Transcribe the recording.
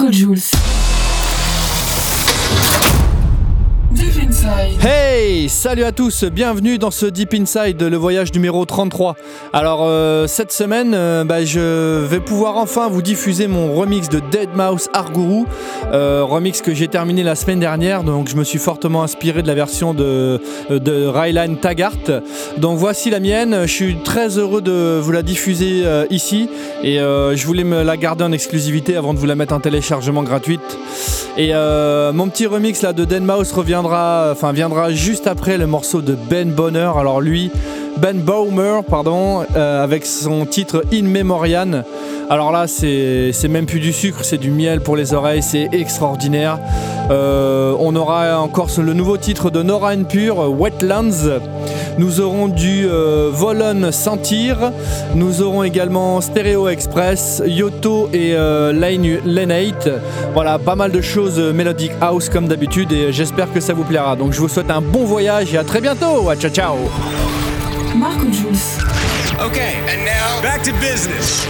Marco Jules. Hey, salut à tous, bienvenue dans ce Deep Inside, le voyage numéro 33. Alors euh, cette semaine, euh, bah, je vais pouvoir enfin vous diffuser mon remix de Dead Mouse Arguru, euh, remix que j'ai terminé la semaine dernière, donc je me suis fortement inspiré de la version de, de Rylan Taggart. Donc voici la mienne, je suis très heureux de vous la diffuser ici et je voulais me la garder en exclusivité avant de vous la mettre en téléchargement gratuite. Et mon petit remix de Dead Mouse reviendra enfin viendra juste après le morceau de Ben Bonner. Alors lui, Ben Baumer, pardon, euh, avec son titre In Memoriam. Alors là, c'est même plus du sucre, c'est du miel pour les oreilles, c'est extraordinaire. Euh, on aura encore le nouveau titre de Nora Pure, Wetlands. Nous aurons du euh, Volon Sentir. Nous aurons également Stereo Express, Yoto et euh, Lenate. Voilà, pas mal de choses euh, Melodic House comme d'habitude et j'espère que ça vous plaira. Donc je vous souhaite un bon voyage et à très bientôt. Ciao ciao. Marco Jules. Okay, and now back to business.